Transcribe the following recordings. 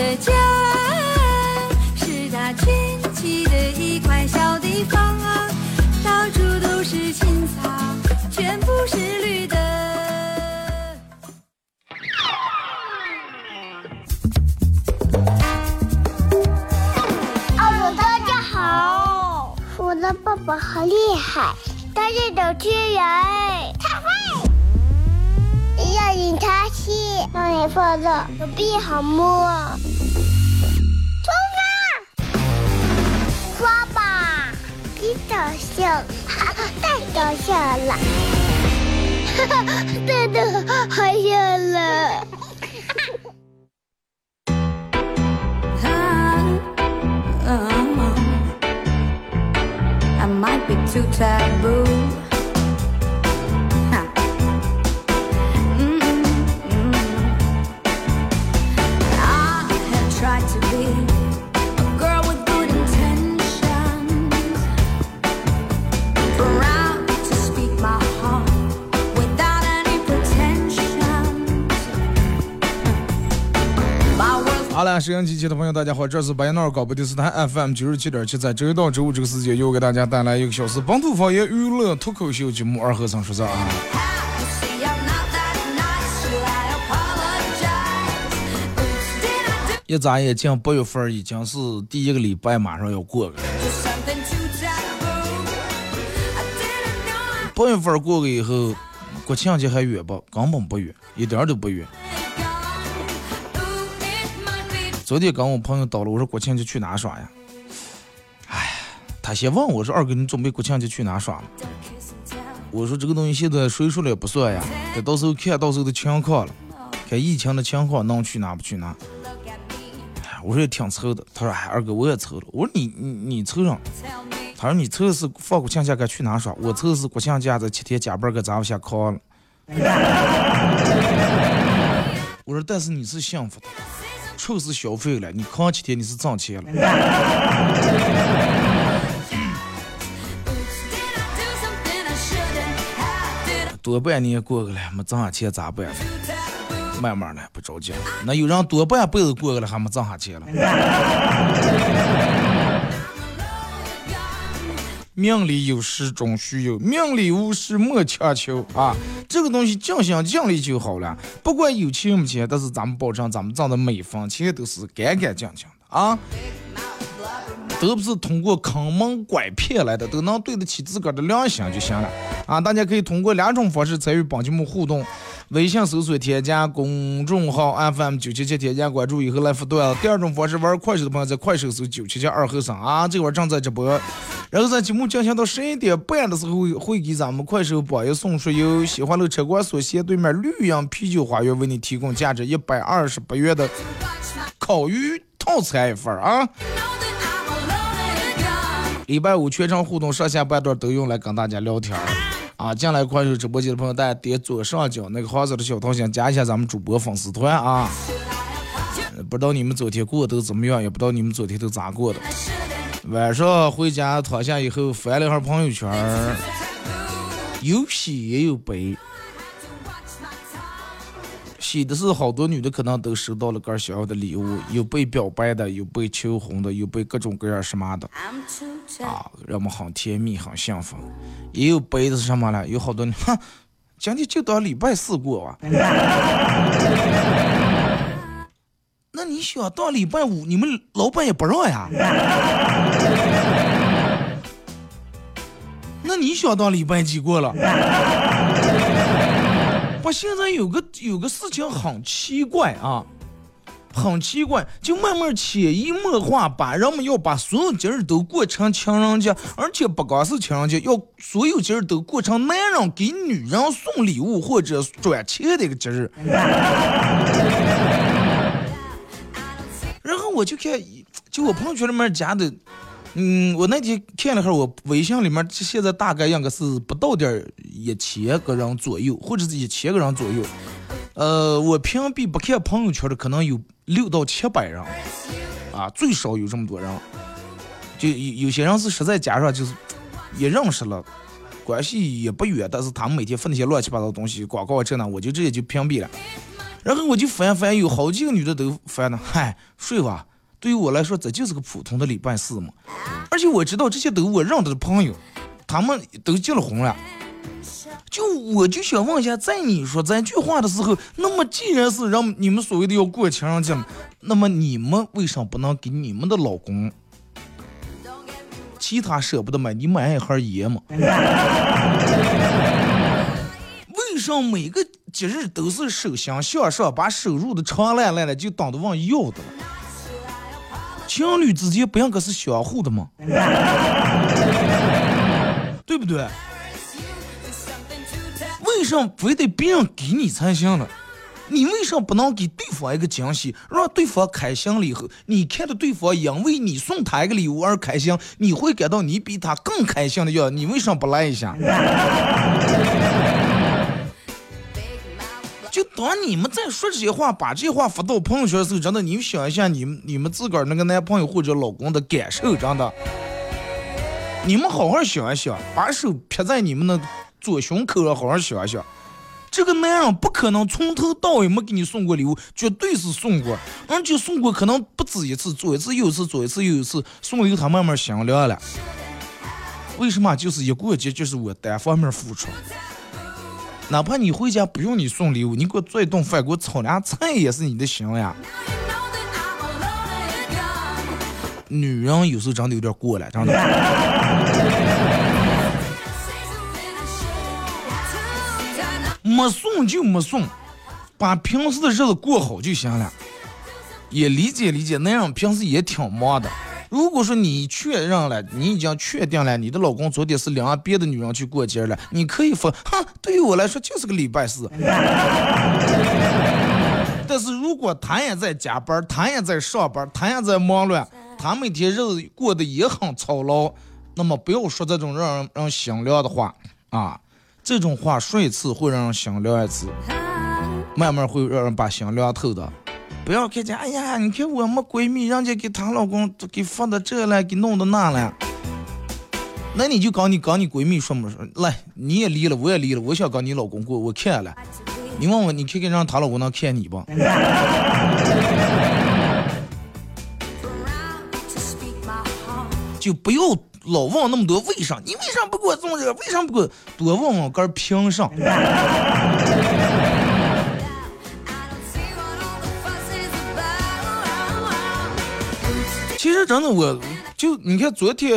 的家是它圈起的一块小地方啊，到处都是青草，全部是绿的。哦，大家好，我的爸爸好厉害，他是主持人，他会让你开心，让你快乐，手臂好摸。搞笑，哈哈，太搞笑了，真的好笑了。Too taboo. 摄像机前的朋友，大家好，这是白彦淖尔广播电视台 FM 九十七点七，在周一到周五这个时间，又给大家带来一个小时本土方言娱乐脱口秀节目《二和尚说事儿》啊。一眨眼睛八月份，已经是第一个礼拜，马上要过了。八月份过了以后，国庆节还远不？根本不远，一点都不远。昨天跟我朋友到了，我说国庆节去哪耍呀？哎，他先问我说二哥，你准备国庆节去哪耍？我说这个东西现在谁说了也不算呀，得到时候看到时候的情况了，看疫情的情况能去哪不去哪。哎我说也挺愁的，他说哎二哥我也愁了。我说你你你愁上？他说你愁的是放国庆假该去哪耍，我愁的是国庆假这七天加班给咱们下炕了。我说但是你是幸福的，臭是消费了，你扛几天你是挣钱了。多半年过去了，没挣下钱咋办？慢慢来，不着急。那有人多半辈子过去了，还没挣下钱了。命里有时终须有，命里无时莫强求啊！这个东西尽心尽力就好了，不管有钱没钱，但是咱们保证咱们挣的每一分钱都是干干净净的啊，都不是通过坑蒙拐骗来的，都能对得起自个儿的良心就行了啊！大家可以通过两种方式参与本节目互动。微信搜索添加公众号 FM 九七七，添加关注以后来互动。第二种方式，玩快手的朋友在快手搜九七七二后生啊，这会儿正在直播。然后在节目进行到十一点半的时候，会给咱们快手榜一送出由喜欢乐车管所斜对面绿洋啤酒花园为你提供价值一百二十八元的烤鱼套餐一份啊。礼拜五全程互动，上下半段都用来跟大家聊天啊。进来快手直播间的朋友，大家点左上角那个黄色的小桃心，加一下咱们主播粉丝团啊。不知道你们昨天过得都怎么样，也不知道你们昨天都咋过的。晚上回家躺下以后，翻了一下朋友圈，有喜也有悲。喜的是好多女的可能都收到了个想要的礼物，有被表白的，有被求婚的，有被各种各样什么的。啊，让我们很甜蜜，很幸福。也有悲的是什么呢？有好多，哼，今天就当礼拜四过吧。那你想当礼拜五，你们老板也不让呀？那你想当礼拜几过了？不，现在有个有个事情很奇怪啊，很奇怪，就慢慢潜移默化把人们要把所有节日都过成情人节，而且不光是情人节，要所有节日都过成男人给女人送礼物或者转钱的一个节日。我就看，就我朋友圈里面加的，嗯，我那天看了会儿，我微信里面现在大概应该是不到点一千个人左右，或者是一千个人左右。呃，我屏蔽不看朋友圈的可能有六到七百人，啊，最少有这么多人。就有有些人是实在加上就是也认识了，关系也不远，但是他们每天发那些乱七八糟的东西，广告这那，我就直接就屏蔽了。然后我就翻翻，有好几个女的都翻呢，嗨，睡吧。对于我来说，这就是个普通的礼拜四嘛。而且我知道这些都我认得的朋友，他们都结了婚了。就我就想问一下，在你说这句话的时候，那么既然是让你们所谓的要过情人节，那么你们为什么不能给你们的老公其他舍不得买，你买一盒烟嘛？为什么每个节日都是手心向上，把手入的长烂烂的，就等着往要的了？情侣之间不应该是相互的吗？对不对？为什么非得别人给你才行呢？你为什么不能给对方一个惊喜，让对方开心了以后，你看到对方因为你送他一个礼物而开心，你会感到你比他更开心的样？你为什么不来一下？当你们在说这些话，把这些话发到朋友圈的时候，真的，你们想一下，你们你们自个儿那个男朋友或者老公的感受，真的，你们好好想一想，把手撇在你们的。左胸口上好好想一想，这个男人不可能从头到尾没给你送过礼物，绝对是送过，而且送过可能不止一次，左一次又一次，左一次又一次，送了以后他慢慢心凉了。为什么？就是一过节就是我单方面付出，哪怕你回家不用你送礼物，你给我做一顿饭，给我炒俩菜也是你的行呀。女人有时候真的有点过了，真的。没送就没送，把平时的日子过好就行了。也理解理解，那样平时也挺忙的。如果说你确认了，你已经确定了，你的老公昨天是领别的女人去过节了，你可以说，哈，对于我来说就是个礼拜四。但是如果他也在加班，他也在上班，他也在忙乱，他每天日子过得也很操劳，那么不要说这种让人让心凉的话啊。这种话说一次会让人心凉一次，慢慢会让人把心凉透的。不要看见，哎呀，你看我们闺蜜，人家给她老公给发的这了，给弄的那了。那你就跟你跟你闺蜜说嘛，说来，你也离了，我也离了，我想跟你老公过，我看了。你问问，你看看让她老公能看你不？就不要。老问那么多为啥？你为啥不给我送这个？为啥不给我多问问个凭啥？真的，我就你看昨天，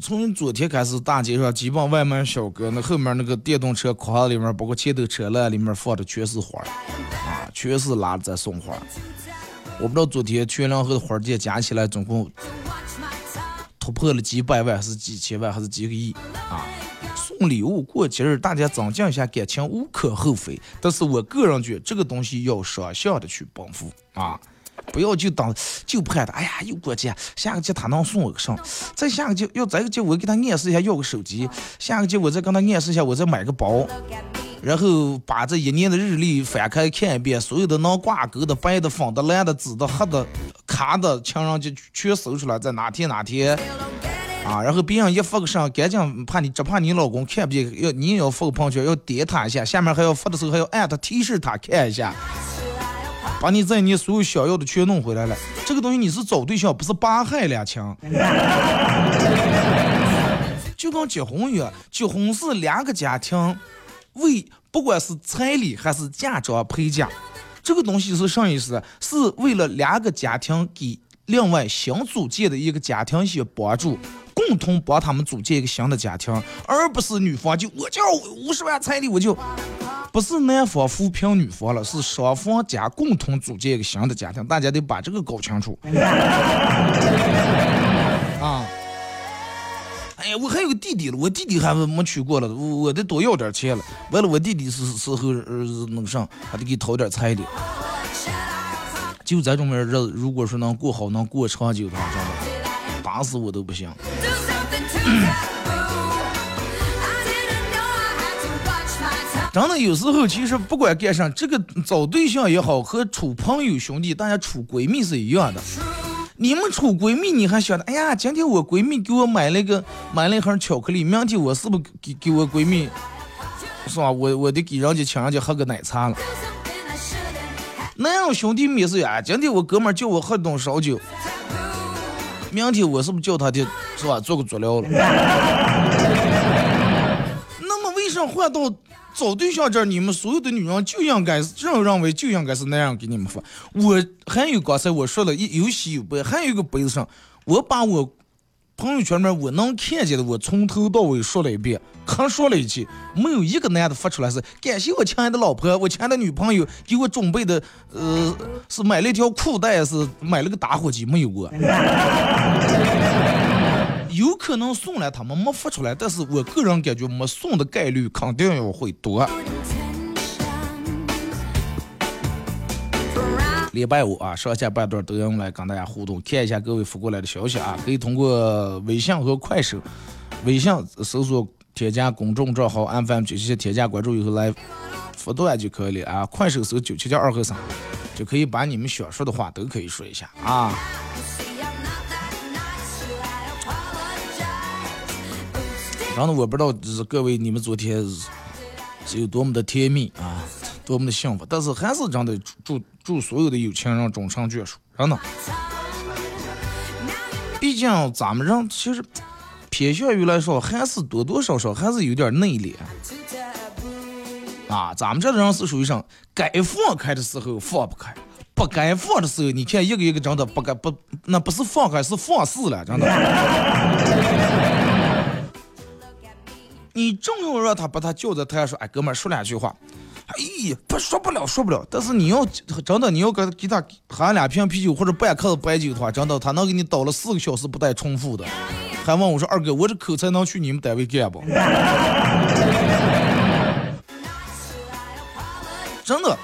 从昨天开始，大街上基本外卖小哥那后面那个电动车筐里面，包括前头车篮里面放的全是花啊，全是拉着在送花。我不知道昨天全量和花店加起来总共。突破了几百万还是几千万还是几个亿啊！送礼物过节日，大家增进一下感情无可厚非。但是我个人觉这个东西要双向的去奔赴啊，不要就当就盼他，哎呀又过节，下个节他能送我个啥？再下个节要再个节我给他暗示一下要个手机，下个节我再跟他暗示一下我再买个包，然后把这一年的日历翻开看一遍，所有的能挂钩的白的、粉的、蓝的、紫的、黑的。卡的情人节全搜出来，在哪天哪天啊？然后别人一发个上，赶紧怕你，只怕你老公看不见，要你也要发个朋友圈，要点他一下，下面还要发的时候还要艾特提示他看一下，把你在你所有想要的全弄回来了。这个东西你是找对象，不是八害两情。就跟结婚一样，结婚是两个家庭为不管是彩礼还是嫁妆陪嫁。这个东西是啥意思？是为了两个家庭给另外新组建的一个家庭一些帮助，共同帮他们组建一个新的家庭，而不是女方就我就五十万彩礼，我就不是男方扶贫女方了，是双方家共同组建一个新的家庭，大家得把这个搞清楚。啊。哎呀，我还有个弟弟了，我弟弟还没娶过了，我我得多要点钱了。完了，我弟弟是时候呃那个啥，还得给掏点彩礼。就这种日子，如果说能过好，能过长久的话，真的打死我都不行。真的有时候，其实不管干啥，这个找对象也好，和处朋友兄弟，大家处闺蜜是一样的。你们处闺蜜，你还想着，哎呀，今天我闺蜜给我买了个买了一盒巧克力，明天我是不是给给我闺蜜，是吧？我我得给人家请人家喝个奶茶了。那样兄弟没事呀，今天我哥们叫我喝顿烧酒，明天我是不是叫他的，是吧？做个足疗了？那么为啥换到？找对象这儿，你们所有的女人就应该这样认为，就应该是那样给你们发。我还有刚才我说了，有喜有悲，还有一个杯子上，我把我朋友圈里面我能看见的，我从头到尾说了一遍，可说了一句，没有一个男的发出来是感谢我亲爱的老婆，我亲爱的女朋友给我准备的，呃，是买了一条裤带，是买了个打火机，没有过。有可能送来，他们没发出来，但是我个人感觉没送的概率肯定要会多。礼拜五啊，上下半段都用来跟大家互动，看一下各位发过来的消息啊，可以通过微信和快手，微信搜索添加公众账号 FM 九七七，添加关注以后来发段就可以了啊，快手搜九七七二和三，就可以把你们想说的话都可以说一下啊。然后我不知道就是各位你们昨天是有多么的甜蜜啊，多么的幸福，但是还是真的祝祝所有的有情人终成眷属，真的。毕竟咱们人其实偏向于来说，还是多多少少还是有点内敛啊。咱们这的人是属于上该放开的时候放不开，不该放的时候，你看一个一个真的不该不，那不是放开是放肆了，真的。你正要让他把他叫在台上说，哎，哥们儿说两句话，哎，不说不了，说不了。但是你要真的，你要给给他喝两瓶啤酒或者半克子白酒的话，真的他能给你倒了四个小时不带重复的。还问我说，二哥，我这口才能去你们单位干不？真的，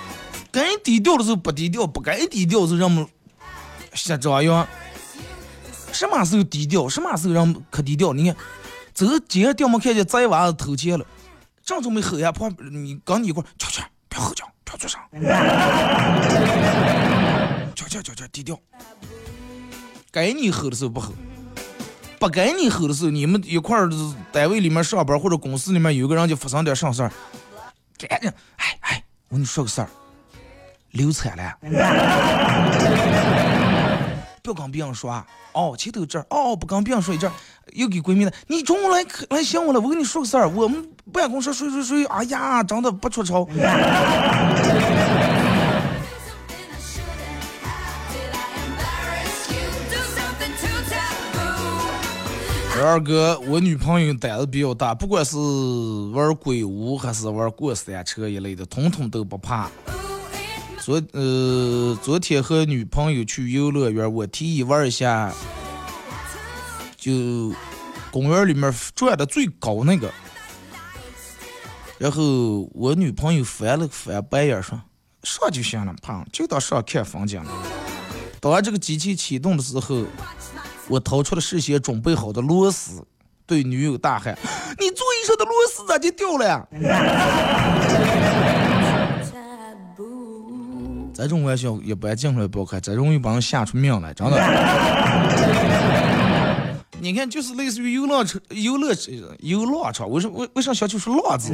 该低调的时候不低调，不该低调的时候让们瞎张扬。什么时候低调，什么时候让可低调？你看。走，今天掉没看见贼娃子偷钱了，正准备吼呀，旁你跟你一块儿，悄悄，别喝酒，别做声，悄悄悄悄，低调。该你喝的时候不喝，不该你喝的时候，你们一块儿单位里面上班或者公司里面有个人就发生点啥事儿，赶紧，哎哎，我跟你说个事儿，流产了。不跟别人说哦，前头这儿哦，不跟别人说一阵，又给闺蜜了。你中午来来想我了，我跟你说个事儿，我们办公室睡睡睡，哎呀，长得不出丑。二哥，我女朋友胆子比较大，不管是玩鬼屋还是玩过山车一类的，统统都不怕。昨呃，昨天和女朋友去游乐园，我提议玩一下，就公园里面转的最高那个。然后我女朋友翻了翻白眼说：“上就行了，胖，就当上看风景了。”当这个机器启动的时候，我掏出了事先准备好的螺丝，对女友大喊：“你座椅上的螺丝咋就掉了呀？” 这种玩笑一般尽量不好看，这容易把人吓出命来，真的。你看，就是类似于游乐场、游乐、游乐场，为什为为啥小区是“乐”字？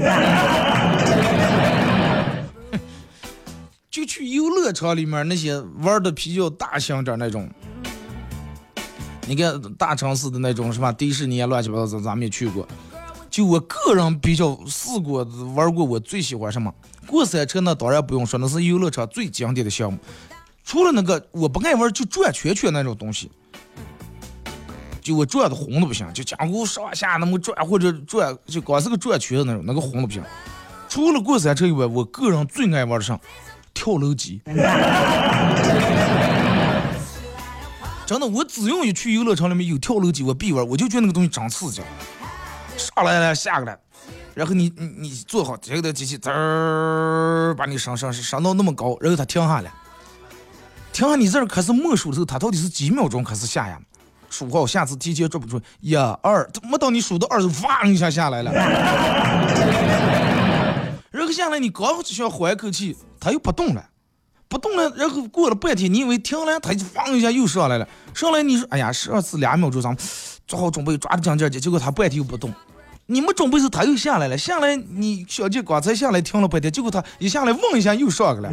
就去游乐场里面那些玩的比较大型点那种。你看大城市的那种是吧？迪士尼啊，乱七八糟，咱咱们也去过。就我个人比较试过玩过，我最喜欢什么？过山车那当然不用说，那是游乐场最经典的项目。除了那个我不爱玩就转圈圈那种东西，就我转的红的不行，就江湖上下那么转或者转，就光是个转圈的那种，那个红的不行。除了过山车以外，我个人最爱玩的上跳楼机。真的，我只要一去游乐场里面有跳楼机，我必玩，我就觉得那个东西长刺激。上来了，下个来，然后你你你坐好，这个机器滋儿把你上上上到那么高，然后它停下来，停下你这儿开始默数的时候，它到底是几秒钟开始下呀？数好，下次提前做不出一二，没到你数到二，哇一下下来了。然后下来你刚想缓一口气，它又不动了，不动了。然后过了半天，你以为停了，它就放一下又上来了。上来你说，哎呀，十二次两秒钟，咱们做好准备，抓着奖劲儿结果他半天又不动。你没准备时，他又下来了。下来你小姐刚才下来停了半天，结果他一下来嗡一下又上去了。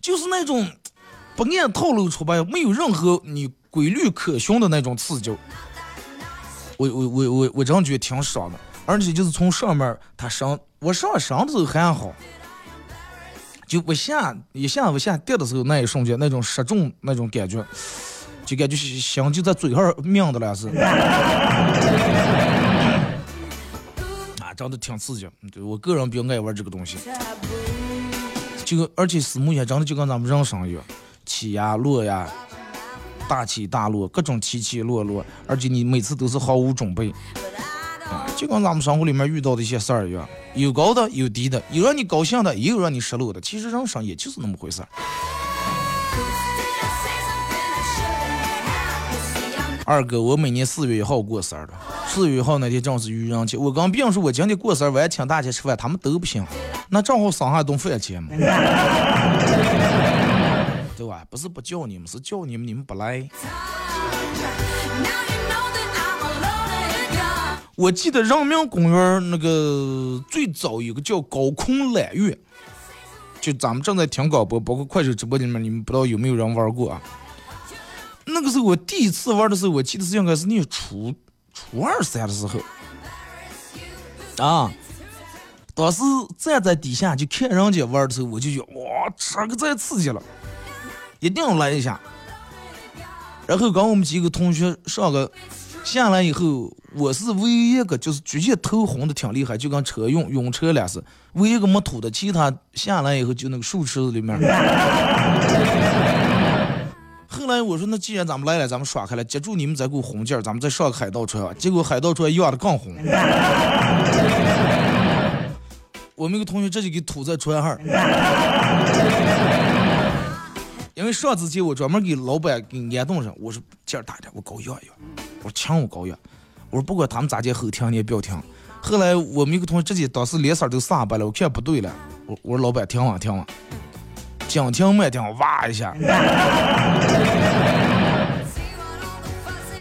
就是那种。不按套路出牌，没有任何你规律可循的那种刺激，我我我我我真觉得挺爽的。而且就是从上面他上，我上上的时候还好，就不下一下不下跌的时候那一瞬间，那种失重那种感觉，就感觉心就在嘴上命的了是。啊，真的挺刺激，对我个人比较爱玩这个东西。这个而且私募也真的就跟咱们人生一样。起呀落呀，大起大落，各种起起落落，而且你每次都是毫无准备，啊，就跟咱们生活里面遇到的一些事儿一样，有高的有低的，有让你高兴的，也有让你失落的。其实人生也就是那么回事。二哥，我每年四月一号过生日，四月一号那天正是愚人节。我跟别说我今天过生日，我还请大家吃饭，他们都不行。那正好省下一顿饭钱嘛。对吧？不是不叫你们，是叫你们，你们不来。我记得人民公园那个最早有个叫高空揽月，就咱们正在听广播，包括快手直播里面，你们不知道有没有人玩过啊？那个时候我第一次玩的时候，我记得是应该是念初初二三的时候啊。当时站在底下就看人家玩的时候，我就觉得哇，这个太刺激了。一定要来一下，然后跟我们几个同学上个下来以后，我是唯一一个就是直接头红的挺厉害，就跟车用晕车了似，唯一一个没吐的，其他下来以后就那个树池子里面。后来我说那既然咱们来了，咱们耍开了，接住你们再给我红劲儿，咱们再上个海盗船。结果海盗船压的更红，我们一个同学这就给吐在船上。因为上次节我专门给老板给安顿上，我说劲儿大点，我高压一压，我说强我高压，我说不管他们咋接后停你也不要停。后来我们一个同学直接当时脸色都煞白了，我看不对了，我我说老板停啊停啊，讲停慢停，哇一下。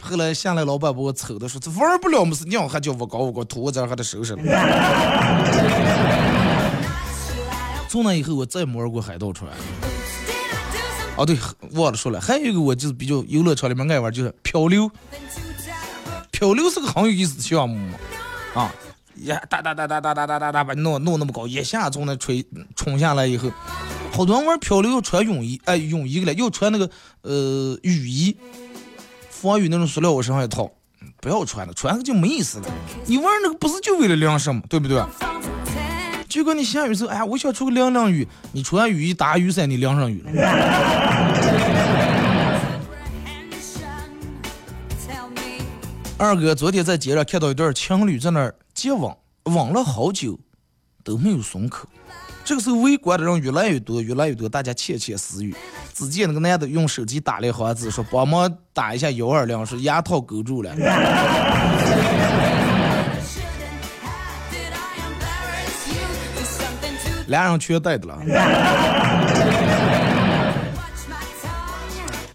后来下来老板把我瞅的说这玩不了么事，娘还叫我搞我高，吐我这还得收拾了。从那以后我再没玩过海盗船。哦对，忘了说了，还有一个我就是比较游乐场里面爱玩，就是漂流。漂流是个很有意思的项目嘛，啊，呀哒哒哒哒哒哒哒哒哒把弄弄那么高，一下从那吹冲下来以后，好多人玩漂流要穿泳衣，哎，泳衣个了要穿那个呃雨衣，防雨那种塑料往身上一套，不要穿了，穿了就没意思了。你玩那个不是就为了凉身吗？对不对？就跟你下雨时候，哎，我想出个凉凉雨。你穿雨衣打雨伞，你凉上雨了。二哥昨天在街上看到一对情侣在那儿接吻，吻了好久都没有松口。这个时候围观的人越来越多，越来越多，大家窃窃私语。只见那个男的用手机打了一行字，说：“帮忙打一下幺二零，说牙套勾住了。”俩人全带的了。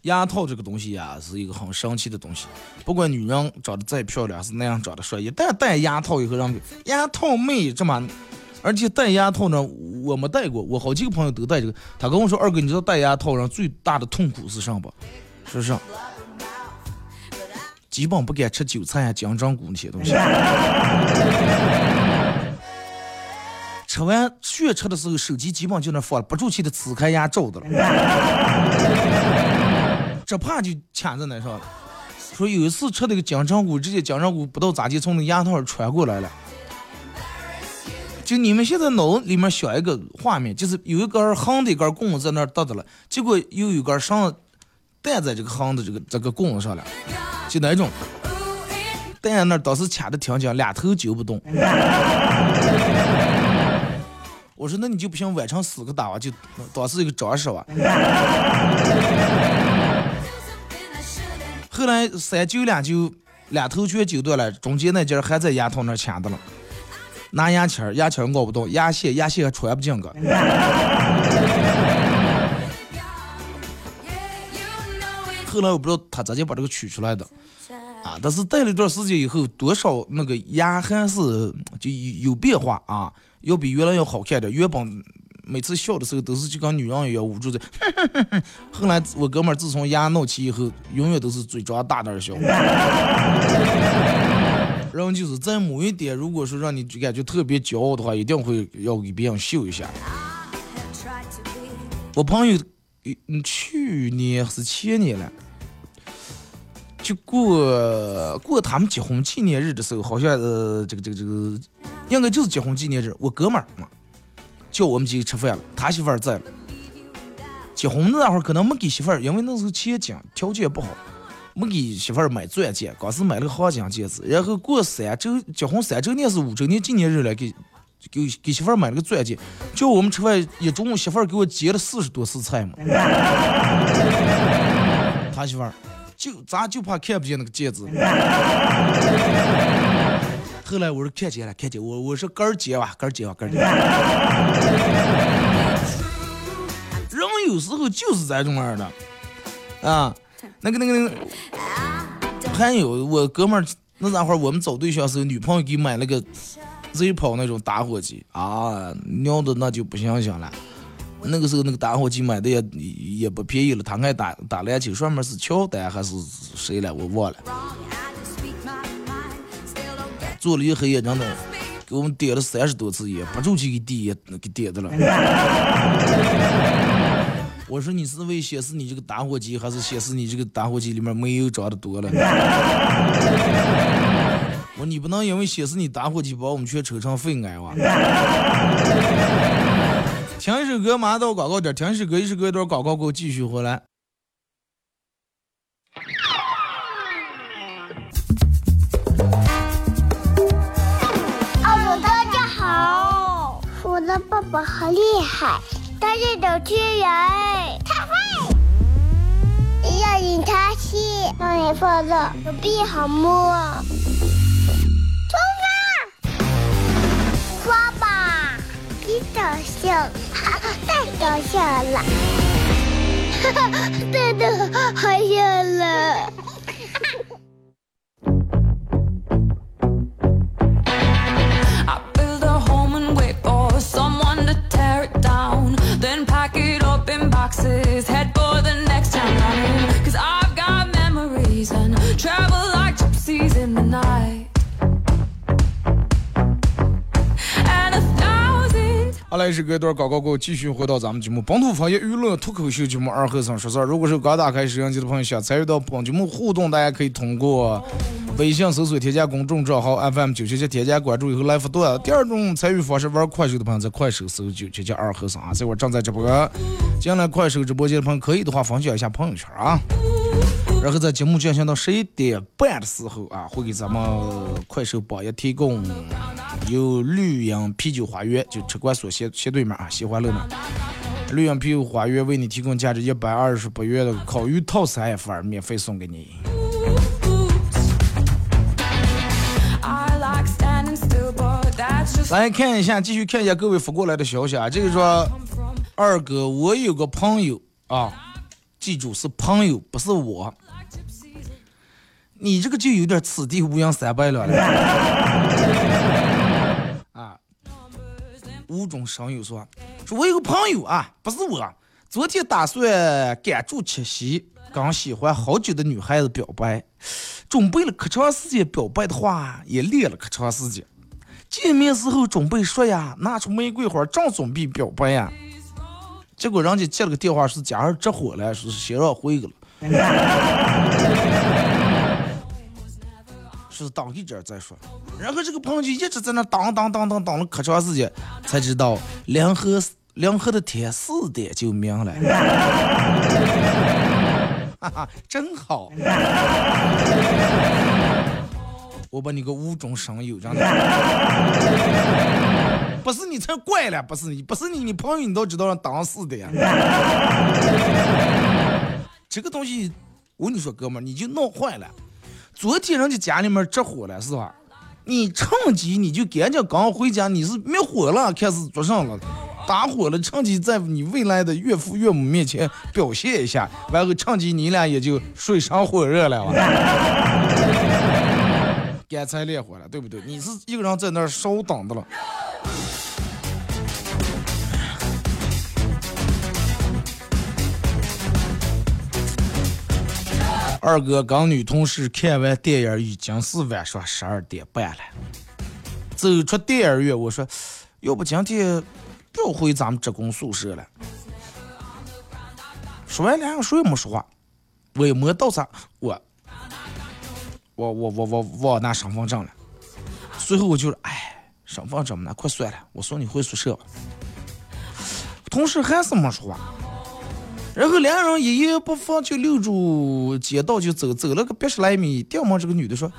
牙套这个东西呀，是一个很神奇的东西。不管女人长得再漂亮，是男人长得帅，一旦戴牙套以后，让牙套妹这么，而且戴牙套呢，我没戴过，我好几个朋友都戴这个。他跟我说，二哥，你知道戴牙套上最大的痛苦是啥不？是啥？基本不敢吃韭菜呀、姜张骨那些东西。吃完血吃的时候，手机基本就那放了，不住气的呲开牙照的了，这怕就卡在那上了。说有一次吃那个姜肠骨，直接姜肠骨不知道咋地从那牙套上穿过来了。就你们现在脑里面想一个画面，就是有一根横的一根棍子在那儿搭着了，结果又有根绳担在这个横的这个这个棍子上了，就那种担在那儿，当时卡的挺紧，俩头揪不动。我说那你就不行，晚上四个打吧，就当是一个招式吧。后来三揪两揪，两头全揪断了，中间那节还在牙套那卡的了。拿牙签牙签咬不动，牙线牙线还穿不进个。后来我不知道他咋就把这个取出来的，啊，但是戴了一段时间以后，多少那个牙还是就有变化啊，要比原来要好看点。原本每次笑的时候都是就跟女人一样捂住嘴，后来我哥们自从牙闹起以后，永远都是嘴张大点笑。然后就是在某一点，如果说让你感觉特别骄傲的话，一定会要给别人秀一下。我朋友，嗯，去年是前年了，就过过他们结婚纪念日的时候，好像呃，这个这个这个，应该就是结婚纪念日。我哥们儿嘛，叫我们几个吃饭了，他媳妇儿在了。结婚那会儿可能没给媳妇儿，因为那时候钱紧，条件不好。没给媳妇儿买钻戒，刚是买了个黄金戒指，然后过三周结婚三周年是五周年纪念日了，给给给媳妇儿买了个钻戒，叫我们吃饭一中午，媳妇儿给我结了四十多次菜嘛。他媳妇儿就咱就怕看不见那个戒指。后来我说看见了，看见我我说儿结吧，儿结吧，儿结。人有时候就是这种样的啊。那个那个那个，还有我哥们儿那会儿我们找对象时候，女朋友给买了个 Zippo 那种打火机啊，尿的那就不想想了。那个时候那个打火机买的也也不便宜了，他爱打打篮球，上面是乔丹还是谁了，我忘了。做了一黑夜，真的给我们点了三十多次烟，不住气给点给点的了。我说你是为显示你这个打火机，还是显示你这个打火机里面煤油装的多了？我说你不能因为显示你打火机把我们全抽成肺癌哇！听一首歌，马上到广告点。听一首歌，一首歌一段广告，给我继续回来。哦，大家好，我的爸爸好厉害。他是主持人，他会。要引他去。让你放乐，手臂好摸。出发，刷吧，你搞笑，太搞笑了，哈哈，真的好笑了。and pack it up in boxes. Head for the next town, cause I've got memories and travel like gypsies in the night. 好来，是隔段广告过，继续回到咱们节目《本土方言娱乐脱口秀》节目二和尚说事儿。如果是刚打开摄像机的朋友，想参与到本节目互动，大家可以通过微信搜索添加公众账号 FM 九七七，添加关注以后来互动。第二种参与方式，玩快手的朋友在快手搜九七七二和尚啊，这会儿正在直播。进来快手直播间的朋友，可以的话分享一下朋友圈啊。然后在节目进行到十一点半的时候啊，会给咱们快手榜一提供有绿茵啤酒花园，就车管所斜斜对面啊，西华路那。绿茵啤酒花园为你提供价值一百二十八元的烤鱼套餐一份，免费送给你。来看一下，继续看一下各位发过来的消息啊。这个说，二哥，我有个朋友啊，记住是朋友，不是我。你这个就有点此地无银三百两了。无中生有说，说我有个朋友啊，不是我，昨天打算赶住七夕，刚喜欢好久的女孩子表白，准备了可长时间表白的话，也练了可长时间。见面时候准备说呀，拿出玫瑰花，正准备表白呀，结果人家接了个电话，是家人着火了，说是先让回去了。就是等一阵再说，然后这个朋友就一直在那等等等等等了可长时间，才知道两河两河的天四点就明了，哈哈，真好，我把你个无中生有，真的。不是你才怪了，不是你，不是你，你朋友你都知道了当时的呀。这个东西，我跟你说，哥们儿，你就闹坏了。昨天人家家里面着火了，是吧？你趁机你就赶紧刚回家，你是灭火了，开始做上了，打火了，趁机在你未来的岳父岳母面前表现一下，完后趁机你俩也就水深火热了，干柴烈火了，对不对？你是一个人在那儿烧等的了。二哥跟女同事看完电影已经是晚上十二点半了，走出电影院，我说，要不今天不回咱们职工宿舍了。说完两个谁也没说话，我也没到啥，我，我我我我忘拿身份证了。随后我就说，哎，身份证那快算了，我送你回宿舍吧。同事还是没说话。然后两人一言不发就溜住街道就走，走了个八十来米，掉毛这个女的说：“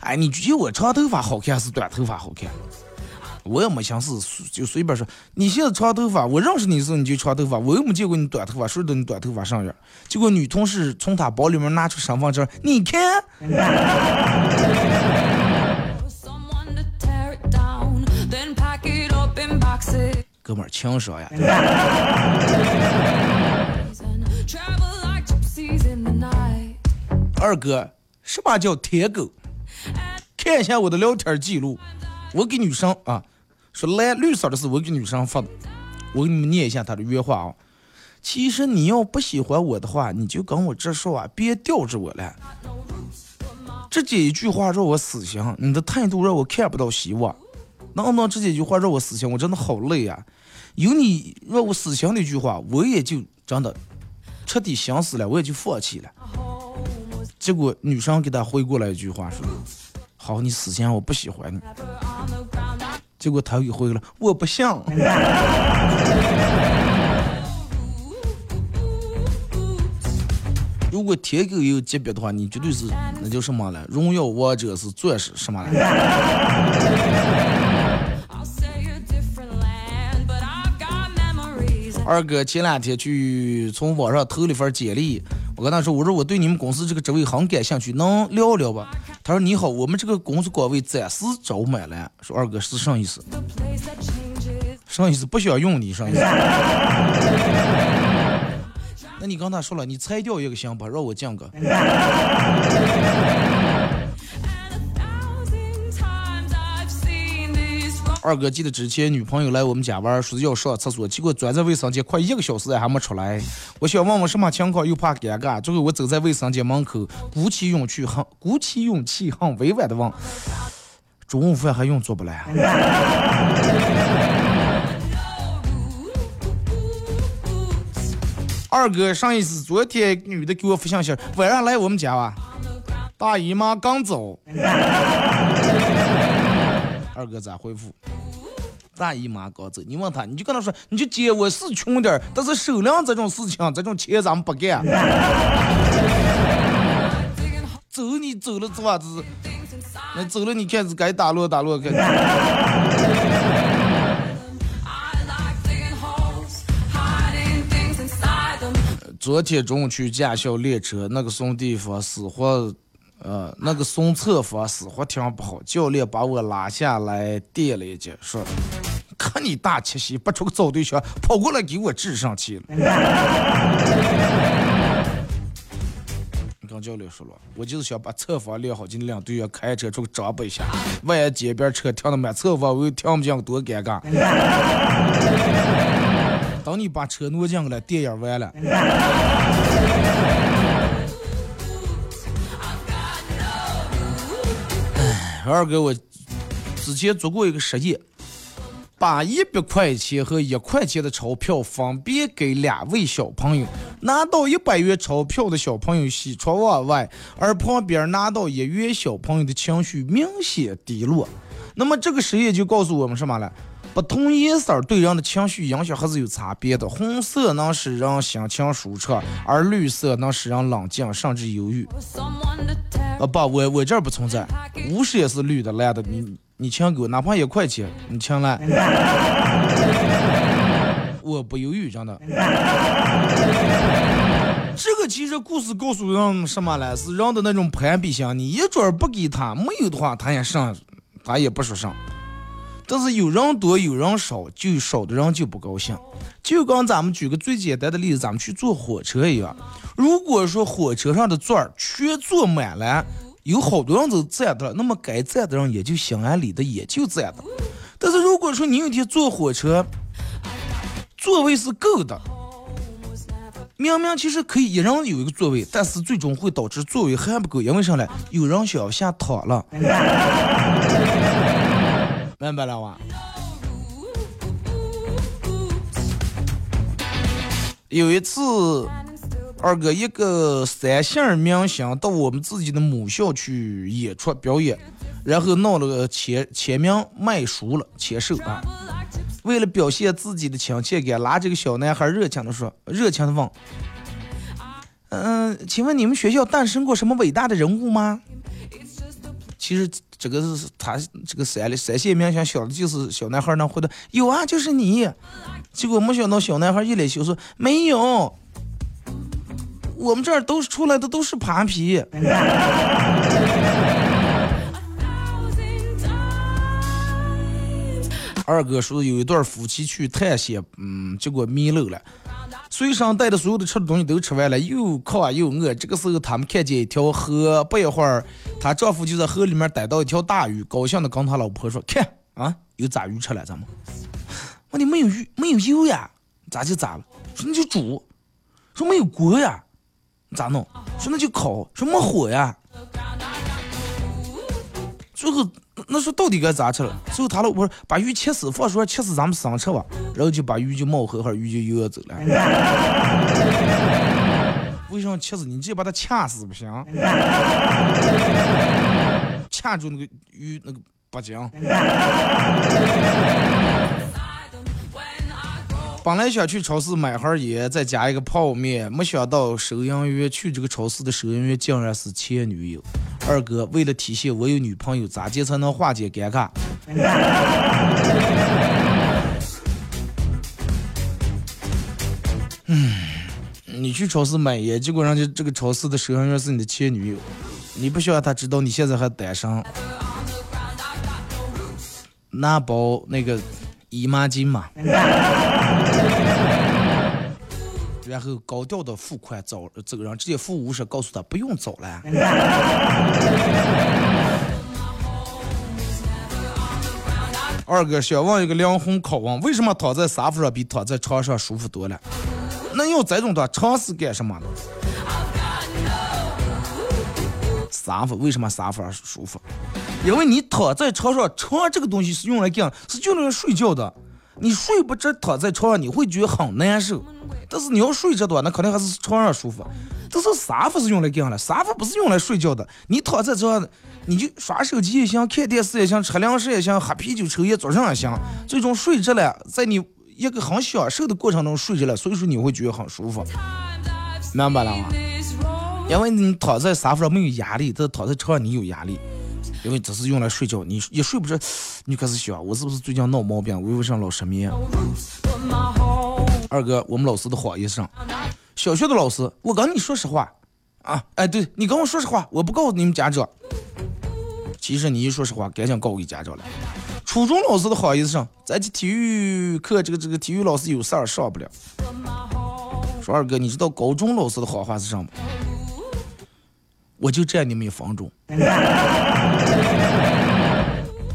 哎，你觉得我长头发好看还是短头发好看？”我也没想思，就随便说：“你现在长头发，我认识你的时候你就长头发，我又没见过你短头发，谁知道你短头发上样？”结果女同事从她包里面拿出身份证，你看，哥们儿轻说呀。二哥，什么叫舔狗？看一下我的聊天记录，我给女生啊说蓝绿色的是我给女生发的，我给你们念一下她的原话啊。其实你要不喜欢我的话，你就跟我直说啊，别吊着我了。直接一句话让我死心，你的态度让我看不到希望。能不能直接一句话让我死心？我真的好累啊！有你让我死心的一句话，我也就真的。彻底想死了，我也就放弃了。结果女生给他回过来一句话说：“好，你死心，我不喜欢你。”结果他给回了：“我不像。”如果舔狗有级别的话，你绝对是那叫什么了？荣耀王者是钻石什么了？二哥前两天去从网上投了一份简历，我跟他说：“我说我对你们公司这个职位很感兴趣，能聊聊吧？”他说：“你好，我们这个工作岗位暂时招满了。”说二哥是啥意思？啥意思？不想用你啥意思？那你跟他说了，你裁掉一个行吧，让我降个。二哥记得之前女朋友来我们家玩，说要上厕所，结果钻在卫生间快一个小时还没出来。我想问问什么情况，又怕尴尬。最后我走在卫生间门口，鼓起勇气，很鼓起勇气，很委婉的问：中午饭还用做不来啊？二哥上一次昨天女的给我发信息，晚上来我们家吧，大姨妈刚走。二哥咋回复？大姨妈刚走，你问他，你就跟他说，你就接我是穷点但是收粮这种事情，这种钱咱们不干。走你走了，这子，那走了你开始该打落打落开。昨天中午去驾校练车，那个送地方死活。呃，那个送侧方死活停不好，教练把我拉下来垫了一脚，说：“看你大七夕，不出个找对象，跑过来给我治上去了。”你跟教练说了，我就是想把侧方练好，今天两队员开车出去装备一下，万一街边车停的满，侧方我又听不见，多尴尬。等你把车挪进来，电影完了。二哥，我之前做过一个实验，把一百块钱和一块钱的钞票分别给两位小朋友，拿到一百元钞票的小朋友喜出望外，而旁边拿到一元小朋友的情绪明显低落。那么这个实验就告诉我们什么了？不同颜色对人的情绪影响还是有差别的。红色能使人心情舒畅，而绿色能使人冷静甚至忧郁。啊不，我我这儿不存在，五十也是绿的蓝的，你你请给我，哪怕一块钱，你请来，我不犹豫，真的。这个其实故事告诉人什么呢？是人的那种攀比心。你一准不给他，没有的话，他也上，他也不说上。但是有人多有人少，就少的人就不高兴。就跟咱们举个最简单的例子，咱们去坐火车一样。如果说火车上的座儿全坐满了，有好多人都站的了，那么该站的人也就心安理得也就站的。但是如果说你有一天坐火车，座位是够的，明明其实可以一人有一个座位，但是最终会导致座位还不够，因为啥呢？有人想要下躺了。明白了吧？有一次，二哥一个三线明星到我们自己的母校去演出表演，然后闹了个签签名卖书了，签售啊。为了表现自己的亲切感，拉这个小男孩热情的说，热情的问：“嗯，请问你们学校诞生过什么伟大的人物吗？”其实这个是他这个三三线明星想的就是小男孩能回答有啊，就是你。结果没想到小男孩一脸羞涩，没有，我们这儿都是出来的都是扒皮。二哥说有一对夫妻去探险，嗯，结果迷路了，随身带的所有的吃的东西都吃完了，又渴又饿。这个时候他们看见一条河，不一会儿，她丈夫就在河里面逮到一条大鱼，高兴的跟他老婆说：“看啊，有炸鱼吃了，咱们。”我你没有鱼，没有油呀，咋就咋了？说那就煮，说没有锅呀，咋弄？说那就烤，说没火呀。最后那说到底该咋吃了？最后他老婆把鱼切死，放说切死咱们生吃吧。然后就把鱼就冒河，哈，鱼就又要走了。为什么切死你？直接把它掐死不行？掐住那个鱼那个脖颈。本来想去超市买盒烟，再加一个泡面，没想到收银员去这个超市的收银员竟然是前女友。二哥，为了体现我有女朋友，咋接才能化解尴尬？嗯，你去超市买烟，结果人家这个超市的收银员是你的前女友，你不需要他知道你现在还单身，拿包那个姨妈巾嘛。然后高调的付款走走人，直接付五十，告诉他不用走了。二哥想问一个灵魂拷问：为什么躺在沙发上比躺在床上舒服多了？那要这种的尝试干什么呢？沙发为什么沙发舒服？因为你躺在床上，床这个东西是用来干，是用来睡觉的。你睡不着，躺在床上你会觉得很难受。但是你要睡着的话，那肯定还是床上舒服。但是沙发是用来干的，沙发不是用来睡觉的。你躺在床上，你就刷手机也行，看电视也行，吃零食也行，喝啤酒抽烟早上也行。最终睡着了，在你一个很享受的过程中睡着了，所以说你会觉得很舒服，明白了吗？因为你躺在沙发上没有压力，但躺在床上你有压力。因为这是用来睡觉，你也睡不着，你开始想我是不是最近闹毛病？我为啥老失眠？二哥，我们老师的好医生，小学的老师，我跟你说实话啊，哎，对你跟我说实话，我不告诉你们家长。其实你一说实话，赶紧告给家长了。初中老师的好意思上，咱这体育课这个这个体育老师有事儿上不了。说二哥，你知道高中老师的好话是什么？我就占你们一分钟，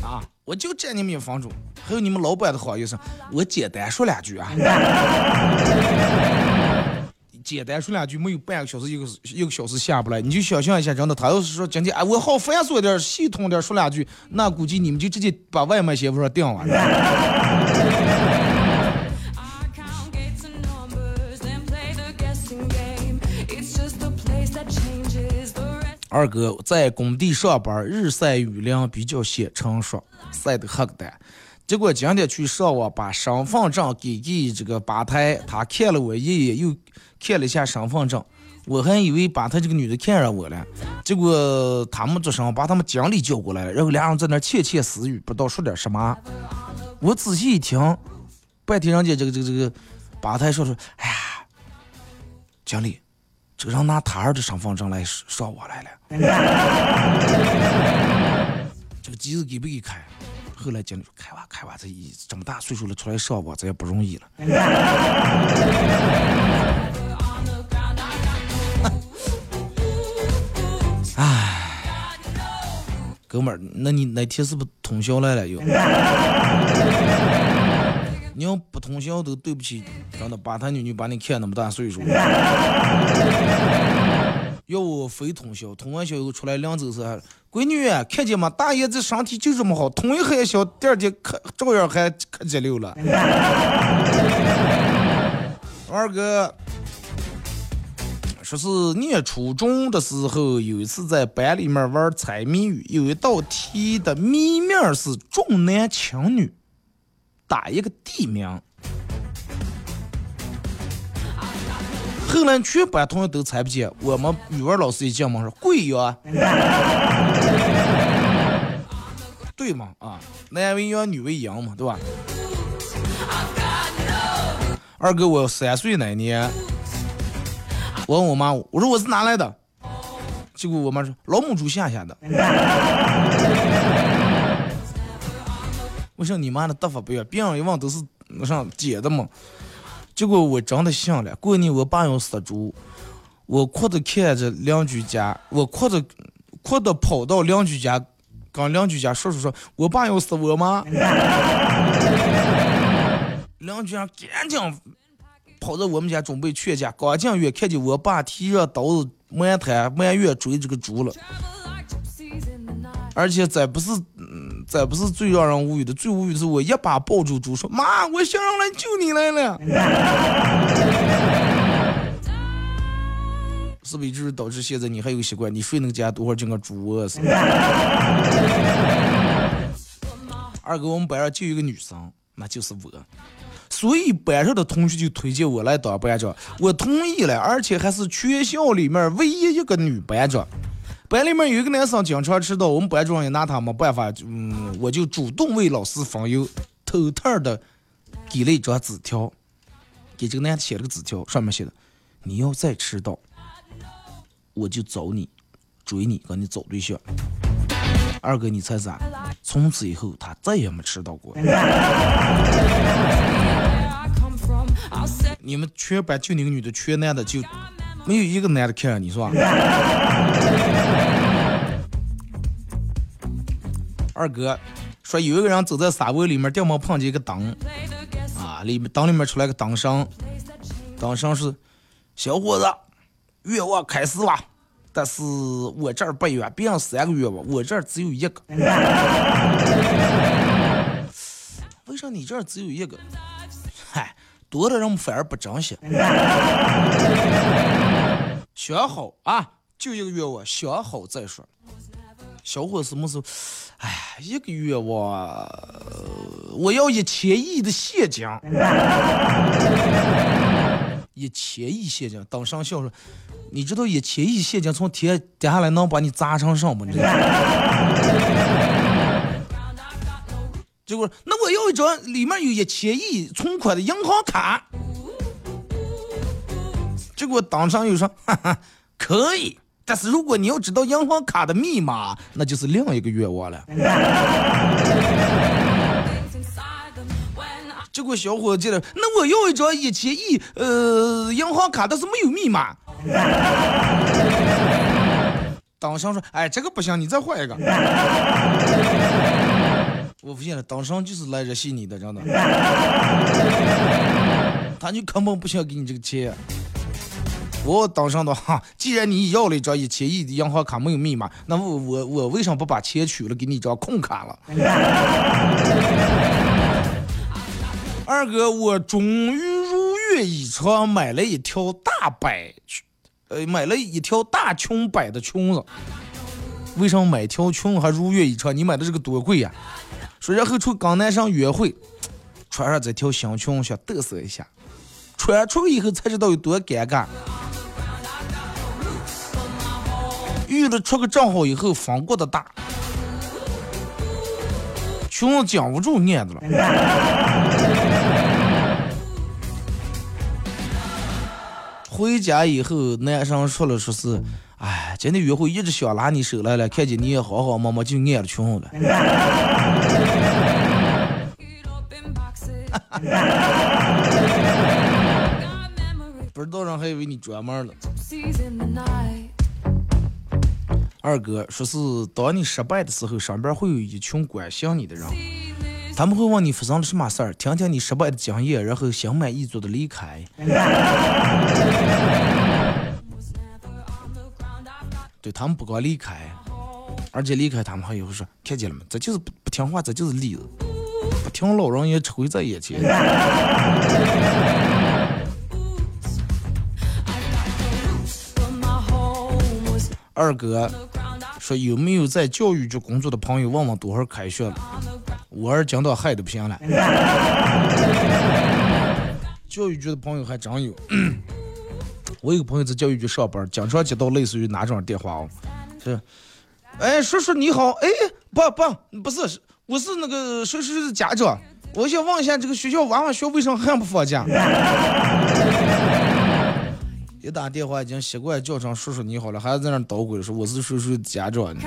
啊！我就占你们一房主。还有你们老板的好意思，我简单说两句啊，简单说两句，没有半个小时一个一个小时下不来。你就想象一下，真的，他要是说今天哎，我好繁琐点，系统点说两句，那估计你们就直接把外卖先说订了。二哥在工地上班，日晒雨淋，比较显成熟，晒得黑的。结果今天去上网，把身份证给给这个吧台，他看了我一眼，又看了一下身份证，我还以为把他这个女的看上我了，结果他们桌上把他们经理叫过来了，然后俩人在那窃窃私语，不知道说点什么。我仔细一听，半天人家这个这个这个吧台说说，哎呀，经理，这个人拿他儿的身份证来上我来了，这个机子给不给开？后来经理说开吧开吧，这一这么大岁数了出来上我，这也不容易了。哎，哥们儿，那你那天是不是通宵来了又？你要不通宵都对不起，真的把他女女把你看那么大岁数。要我非通宵，通完宵以后出来两周时，闺女看见吗？大爷这身体就这么好，通一黑夜宵，第二天可照样还可节流了。二哥。说是念初中的时候，有一次在班里面玩猜谜语，有一道题的谜面是重男轻女，打一个地名。后来全班同学都猜不见，我们语文老师一进门说：“贵阳。” 对嘛？啊，男为阳，女为阳嘛，对吧？二哥，我三岁那年。我问我妈，我说我是哪来的？结果我妈说老母猪下下的。我说你妈的答法不一样，别人一问都是那啥姐的嘛。结果我真的信了。过年我爸要杀猪，我哭着看着邻居家，我哭着哭着跑到邻居家，跟邻居家说说说，我爸要杀我妈？邻居家赶紧。跑到我们家准备劝架，刚进院看见我爸提着刀子满摊满院追这个猪了，而且这不是，嗯，这不是最让人无语的，最无语的是我一把抱住猪说：“妈，我想上来救你来了。”是不是就是导致现在你还有习惯，你睡那个家多会儿就跟猪饿死？二哥，我们班上就一个女生，那就是我。所以班上的同学就推荐我来当班长，我同意了，而且还是全校里面唯一一个女班长。班里面有一个男生经常迟到，我们班主任也拿他没办法，嗯，我就主动为老师分忧，偷偷的给了一张纸条，给这个男的写了个纸条，上面写的：“你要再迟到，我就找你，追你，跟你找对象。”二哥，你猜咋？从此以后，他再也没迟到过。你们全班就那个女的，全男的就没有一个男的看上你，是吧？二哥说，有一个人走在沙漠里面，掉毛碰见一个灯，啊，里面灯里面出来个灯神，灯神是小伙子，愿望开始了。但是我这儿不远，别人三个愿望，我这儿只有一个。为啥你这儿只有一个？嗨，多的人反而不珍惜。想好啊，就一个愿望，想好再说。小伙子什么时候？哎，一个愿望，我要一千亿的现金。一千亿现金，当上校说。你知道一千亿现金从天跌下来能把你砸成什么？你知道？结果，那我要一张里面有一千亿存款的银行卡。结果当场又说：“哈 哈，可以，但是如果你要知道银行卡的密码，那就是另一个愿望了。”结果小伙子了，那我要一张一千亿呃银行卡，但是没有密码。当上说：“哎，这个不行，你再换一个。”我发现了，当上就是来热戏你的，真的。他就根本不想给你这个钱。我当上的哈，既然你要了一张一千亿的银行卡没有密码，那我我我为什么不把钱取了，给你一张空卡了？二哥，我终于如愿以偿买了一条大摆裙。呃，买了一条大裙摆的裙子，为什么买条裙还如愿以偿？你买的这个多贵呀！说然后出跟男生约会，穿上这条新裙想嘚瑟一下，穿出去以后才知道有多尴尬。遇了出个账号以后，风过的大，穷讲不住念的了。回家以后，男生说了说是，哎，今天约会一直想拉你手来了，看见你也好好忙忙，就按了穷了。不知道人还以为你专门了。二哥说是，当你失败的时候，身边会有一群关心你的人，他们会问你发生了什么事儿，听听你失败的经验，然后心满意足的离开。对他们不光离开，而且离开他们还以后说，看见了吗？这就是不不听话，这就是例子。不听老人言，吃亏在眼前。二哥说有没有在教育局工作的朋友？问问多少开学了？我儿讲到害的不行了。教育局的朋友还真有。我有个朋友在教育局上班，经常接到类似于哪种电话哦？是，哎，叔叔你好，哎，不不不是，我是那个谁谁谁的家长，我想问一下这个学校娃娃学为什么还不放假？一打电话已经习惯叫成叔叔你好了，还在那捣鬼说我是叔叔的家长呢。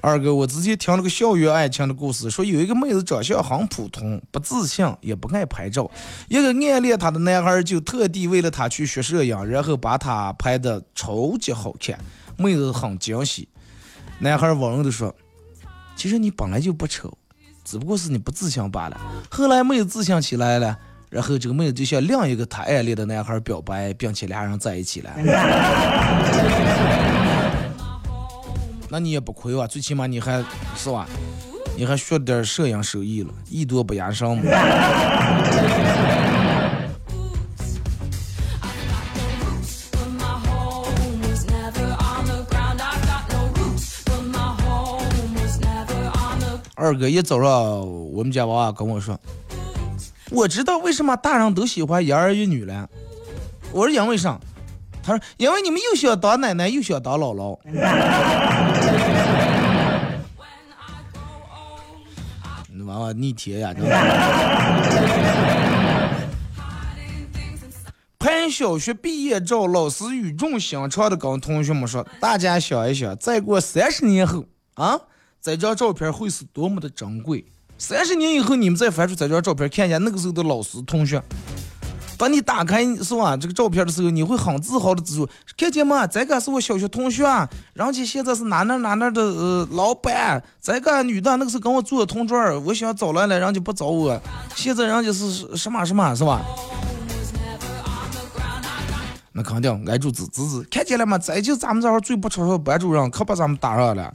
二哥，我之前听了个校园爱情的故事，说有一个妹子长相很普通，不自信，也不爱拍照，一个暗恋她的男孩就特地为了她去学摄影，然后把她拍的超级好看，妹子很惊喜。男孩温柔的说：“其实你本来就不丑，只不过是你不自信罢了。”后来妹子自信起来了。然后这个妹子就向另一个她暗恋的男孩表白，并且俩人在一起了。那你也不亏啊，最起码你还是吧，你还学点摄影手艺了，艺多不压身嘛。二哥一早上，我们家娃娃跟我说。我知道为什么大人都喜欢一儿一女了。我说因为啥？他说因为你们又想当奶奶又想当姥姥。你娃娃逆天呀！拍小学毕业照，老师语重心长的跟同学们说：“大家想一想，再过三十年后啊，这张照片会是多么的珍贵。”三十年以后，你们再翻出这张照片，看一下那个时候的老师同学。当你打开是吧这个照片的时候，你会很自豪的指出：看见吗？这个是我小学同学，人家现在是哪哪哪哪的呃老板。这个女的那个是跟我做同桌，我想找来了，人家不找我。现在人家是什么什么，是吧？那肯定挨住指指指，看见了吗？这就咱们这儿最不出的班主任，可把咱们打上了。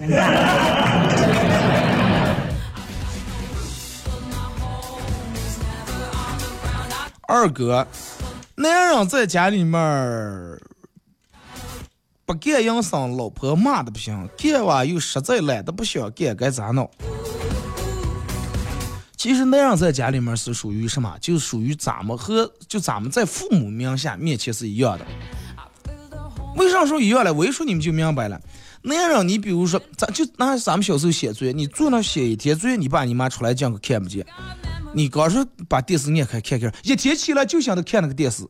二哥，男人在家里面不干营生，老婆骂的不行；干完又实在懒得不想干，该咋弄？其实男人在家里面是属于什么？就属于咱们和就咱们在父母名下面前是一样的。为啥说一样了？我一说你们就明白了。男人，你比如说，咱就拿咱们小时候写作业，你坐那写一天作业，你爸你妈出来讲可看不见。你刚说把电视按开看看，一天起来就想着看那个电视，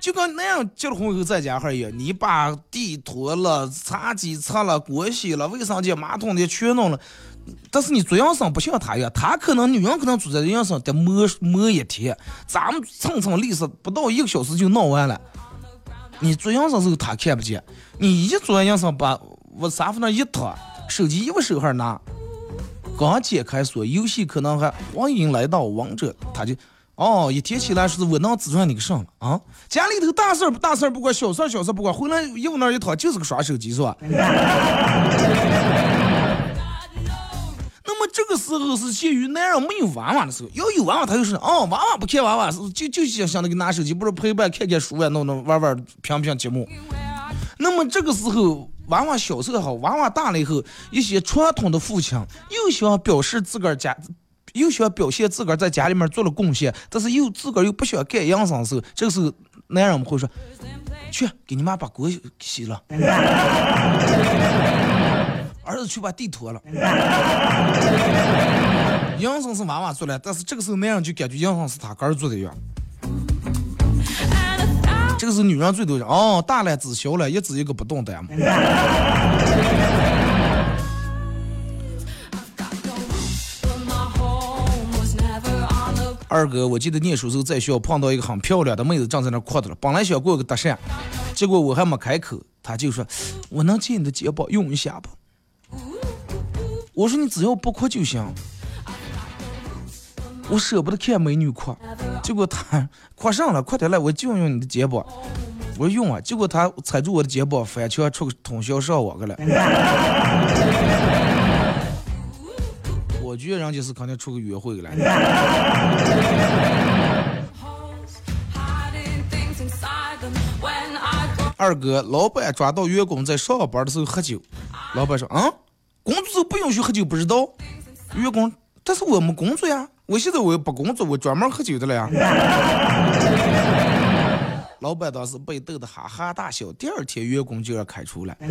就跟那样结了婚以后在家哈一样，你把地拖了、茶几擦了、锅洗了、卫生间、马桶的全弄了，但是你做养生不像他一样，他可能女人可能做这养生得磨磨一天，咱们蹭蹭利索不到一个小时就弄完了。你做养生时候他看不见，你一做完养生把往沙发那一躺，手机一往手上拿。刚解开锁，游戏可能还欢迎来到王者，他就哦，一提起来是我能指出你个什么啊？家里头大事儿大事儿不管，小事儿小事不管，回来又往那一躺就是个耍手机是吧？时候是介于男人没有娃娃的时候，要有娃娃他就是哦，娃娃不看娃娃，就就想想那个拿手机，不是陪伴看看书啊，弄弄玩玩评评节目。那么这个时候。娃娃小时候好，娃娃大了以后，一些传统的父亲又想表示自个儿家，又想表现自个儿在家里面做了贡献，但是又自个儿又不想干养生时候，这个时候男人们会说，去给你妈把锅洗了，儿子去把地拖了。营生是娃娃做的，但是这个时候男人就感觉营生是他个儿做的一样。这个是女人最多的哦，大了子小了，一只一个不动的嘛。二哥，我记得念书时候在学校碰到一个很漂亮的妹子，正在那哭的了。本来想过个搭讪，结果我还没开口，她就说：“我能借你的肩膀用一下不？”我说：“你只要不哭就行。”我舍不得看美女哭，结果她哭上了，快点来，我就用你的肩膀。我说用啊，结果她踩住我的肩膀，翻墙出个通宵上网去了。我觉得人家是肯定出去约会了。二哥，老板抓到员工在上班的时候喝酒，老板说：“嗯，工作不允许喝酒，不知道？”员工，但是我没工作呀，我现在我不工作，我专门喝酒的了呀。老板当时被逗得哈哈大笑，第二天员工就要开除了。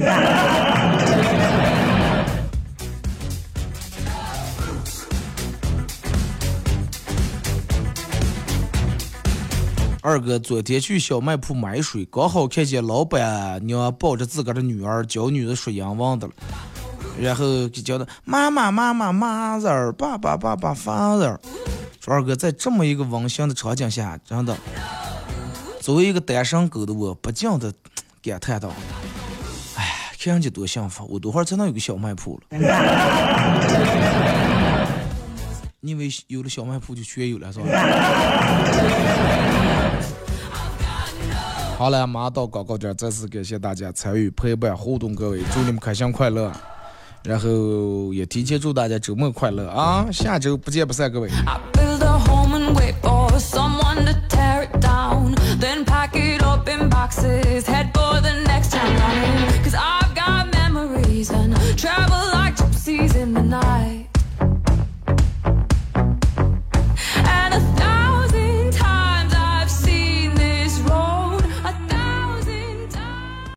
二哥昨天去小卖铺买水，刚好看见老板娘抱着自个儿的女儿，教女儿说英文的了，然后就叫他妈妈妈妈 mother，爸爸爸爸 father。说二哥在这么一个温馨的场景下，真的，作为一个单身狗的我，不禁的感叹道：哎，看人家多幸福，我多会儿才能有个小卖铺了。你以为有了小卖铺就全有了是吧？好了，马上到广告点，再次感谢大家参与陪伴互动，各位祝你们开心快乐，然后也提前祝大家周末快乐啊！下周不见不散，各位。